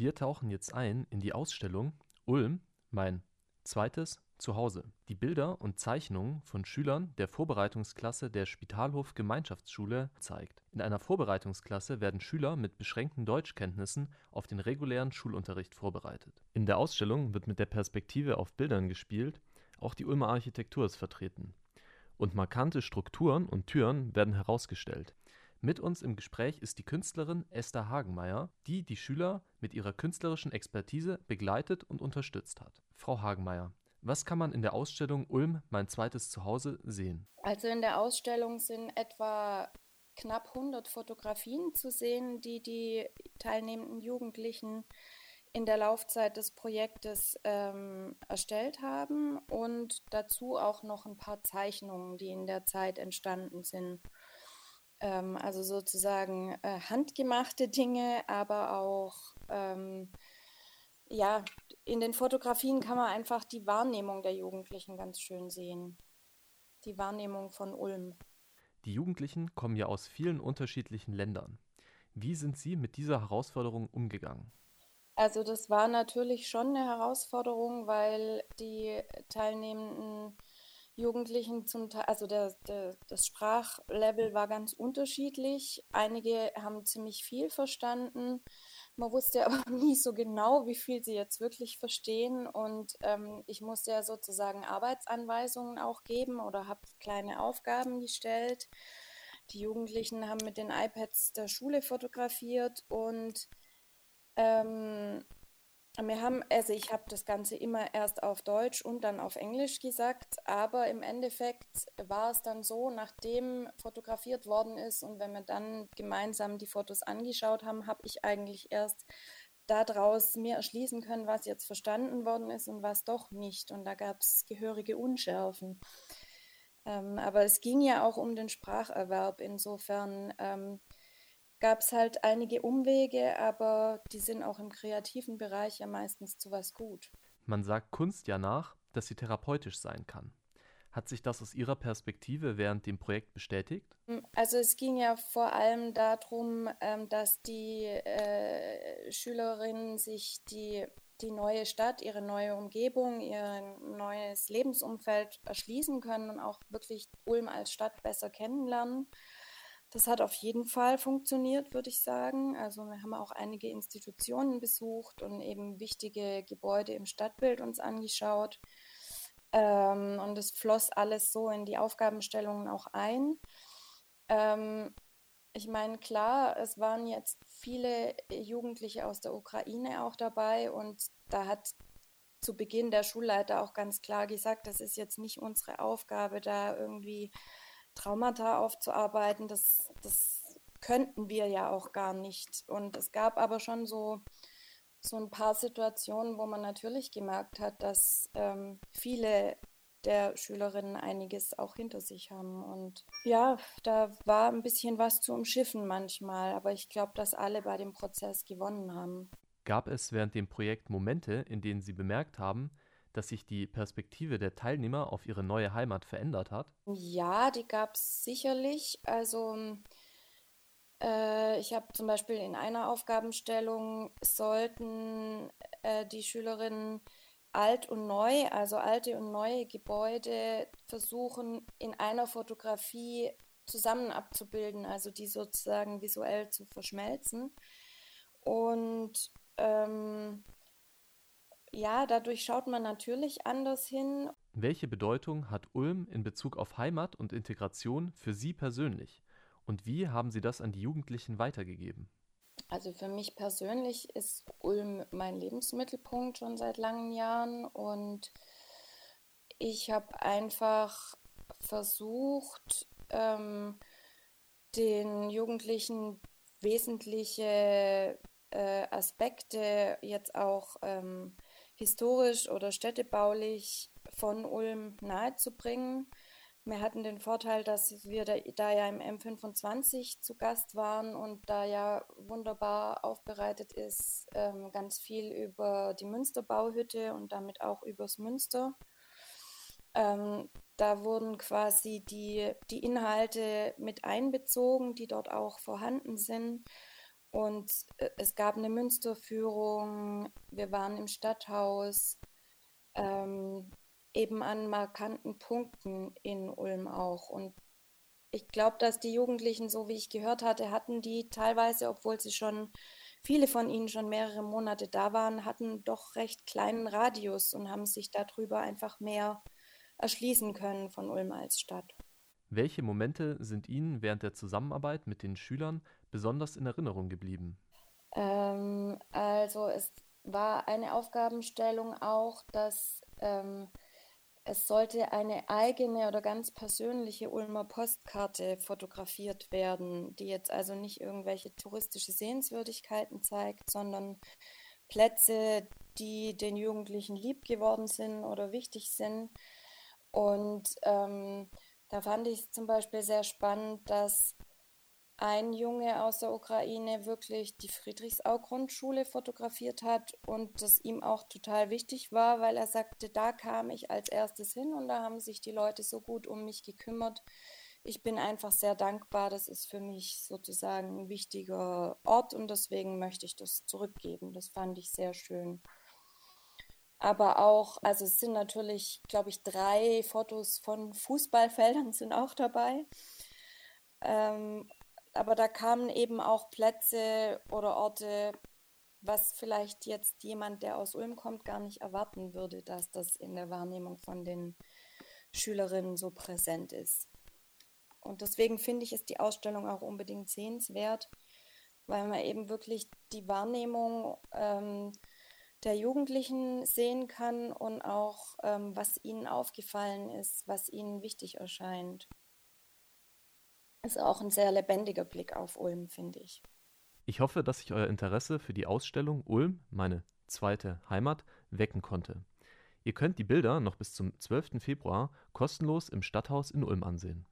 Wir tauchen jetzt ein in die Ausstellung Ulm, mein zweites Zuhause. Die Bilder und Zeichnungen von Schülern der Vorbereitungsklasse der Spitalhof Gemeinschaftsschule zeigt. In einer Vorbereitungsklasse werden Schüler mit beschränkten Deutschkenntnissen auf den regulären Schulunterricht vorbereitet. In der Ausstellung wird mit der Perspektive auf Bildern gespielt, auch die Ulmer Architektur ist vertreten. Und markante Strukturen und Türen werden herausgestellt. Mit uns im Gespräch ist die Künstlerin Esther Hagenmeier, die die Schüler mit ihrer künstlerischen Expertise begleitet und unterstützt hat. Frau Hagenmeier, was kann man in der Ausstellung Ulm, mein zweites Zuhause, sehen? Also in der Ausstellung sind etwa knapp 100 Fotografien zu sehen, die die teilnehmenden Jugendlichen in der Laufzeit des Projektes ähm, erstellt haben und dazu auch noch ein paar Zeichnungen, die in der Zeit entstanden sind ähm, also sozusagen äh, handgemachte Dinge, aber auch, ähm, ja, in den Fotografien kann man einfach die Wahrnehmung der Jugendlichen ganz schön sehen. Die Wahrnehmung von Ulm. Die Jugendlichen kommen ja aus vielen unterschiedlichen Ländern. Wie sind Sie mit dieser Herausforderung umgegangen? Also das war natürlich schon eine Herausforderung, weil die teilnehmenden Jugendlichen zum Teil, also der, der, das Sprachlevel war ganz unterschiedlich. Einige haben ziemlich viel verstanden. Man wusste aber nie so genau, wie viel sie jetzt wirklich verstehen. Und ähm, ich musste ja sozusagen Arbeitsanweisungen auch geben oder habe kleine Aufgaben gestellt. Die Jugendlichen haben mit den iPads der Schule fotografiert und ähm, wir haben, also ich habe das Ganze immer erst auf Deutsch und dann auf Englisch gesagt, aber im Endeffekt war es dann so, nachdem fotografiert worden ist und wenn wir dann gemeinsam die Fotos angeschaut haben, habe ich eigentlich erst daraus mir erschließen können, was jetzt verstanden worden ist und was doch nicht. Und da gab es gehörige Unschärfen. Ähm, aber es ging ja auch um den Spracherwerb. Insofern ähm, gab es halt einige Umwege, aber die sind auch im kreativen Bereich ja meistens zu was gut. Man sagt Kunst ja nach, dass sie therapeutisch sein kann. Hat sich das aus Ihrer Perspektive während dem Projekt bestätigt? Hm, also es ging ja vor allem darum, ähm, dass die äh, Schülerinnen sich die, die neue Stadt, ihre neue Umgebung, ihr neues Lebensumfeld erschließen können und auch wirklich Ulm als Stadt besser kennenlernen. Das hat auf jeden Fall funktioniert, würde ich sagen. Also wir haben auch einige Institutionen besucht und eben wichtige Gebäude im Stadtbild uns angeschaut. Ähm, und es floss alles so in die Aufgabenstellungen auch ein. Ähm, ich meine, klar, es waren jetzt viele Jugendliche aus der Ukraine auch dabei und da hat zu Beginn der Schulleiter auch ganz klar gesagt, das ist jetzt nicht unsere Aufgabe, da irgendwie Traumata aufzuarbeiten, das, das könnten wir ja auch gar nicht. Und es gab aber schon so, so ein paar Situationen, wo man natürlich gemerkt hat, dass ähm, viele der Schülerinnen einiges auch hinter sich haben. Und ja, da war ein bisschen was zu umschiffen manchmal, aber ich glaube, dass alle bei dem Prozess gewonnen haben. Gab es während dem Projekt Momente, in denen Sie bemerkt haben, dass sich die Perspektive der Teilnehmer auf ihre neue Heimat verändert hat? Ja, die gab es sicherlich. Also äh, ich habe zum Beispiel in einer Aufgabenstellung sollten äh, die Schülerinnen alt und neu, also alte und neue Gebäude versuchen in einer Fotografie zusammen abzubilden, also die sozusagen visuell zu verschmelzen. Und ähm, ja, dadurch schaut man natürlich anders hin. Welche Bedeutung hat Ulm in Bezug auf Heimat und Integration für Sie persönlich? Und wie haben Sie das an die Jugendlichen weitergegeben? Also für mich persönlich ist Ulm mein Lebensmittelpunkt schon seit langen Jahren und ich habe einfach versucht, ähm, den Jugendlichen wesentliche äh, Aspekte jetzt auch ähm, historisch oder städtebaulich von Ulm nahezubringen. Wir hatten den Vorteil, dass wir da, da, ja im M25 zu Gast waren und da ja wunderbar aufbereitet ist, ähm, ganz viel über die Münsterbauhütte und damit auch übers Münster. Ähm, da wurden quasi die, die Inhalte mit einbezogen, die dort auch vorhanden sind. Und äh, es gab eine Münsterführung, wir waren im Stadthaus, ähm, eben an markanten Punkten in Ulm auch. Und ich glaube, dass die Jugendlichen, so wie ich gehört hatte, hatten die teilweise, obwohl sie schon, viele von ihnen schon mehrere Monate da waren, hatten doch recht kleinen Radius und haben sich darüber einfach mehr erschließen können von Ulm als Stadt. Welche Momente sind Ihnen während der Zusammenarbeit mit den Schülern besonders in Erinnerung geblieben? Ähm, also es war eine Aufgabenstellung auch, dass ähm, es sollte eine eigene oder ganz persönliche Ulmer Postkarte fotografiert werden, die jetzt also nicht irgendwelche touristische Sehenswürdigkeiten zeigt, sondern Plätze, die den Jugendlichen lieb geworden sind oder wichtig sind. Und ähm, da fand ich es zum Beispiel sehr spannend, dass ein Junge aus der Ukraine wirklich die Friedrichsau-Grundschule fotografiert hat und das ihm auch total wichtig war, weil er sagte, da kam ich als erstes hin und da haben sich die Leute so gut um mich gekümmert. Ich bin einfach sehr dankbar. Das ist für mich sozusagen ein wichtiger Ort und deswegen möchte ich das zurückgeben. Das fand ich sehr schön. Aber auch, also es sind natürlich, glaube ich, drei Fotos von Fußballfeldern sind auch dabei. Ähm, aber da kamen eben auch Plätze oder Orte, was vielleicht jetzt jemand, der aus Ulm kommt, gar nicht erwarten würde, dass das in der Wahrnehmung von den Schülerinnen so präsent ist. Und deswegen finde ich, ist die Ausstellung auch unbedingt sehenswert, weil man eben wirklich die Wahrnehmung ähm, der Jugendlichen sehen kann und auch, ähm, was ihnen aufgefallen ist, was ihnen wichtig erscheint ist auch ein sehr lebendiger Blick auf Ulm, finde ich. Ich hoffe, dass ich euer Interesse für die Ausstellung Ulm, meine zweite Heimat, wecken konnte. Ihr könnt die Bilder noch bis zum 12. Februar kostenlos im Stadthaus in Ulm ansehen.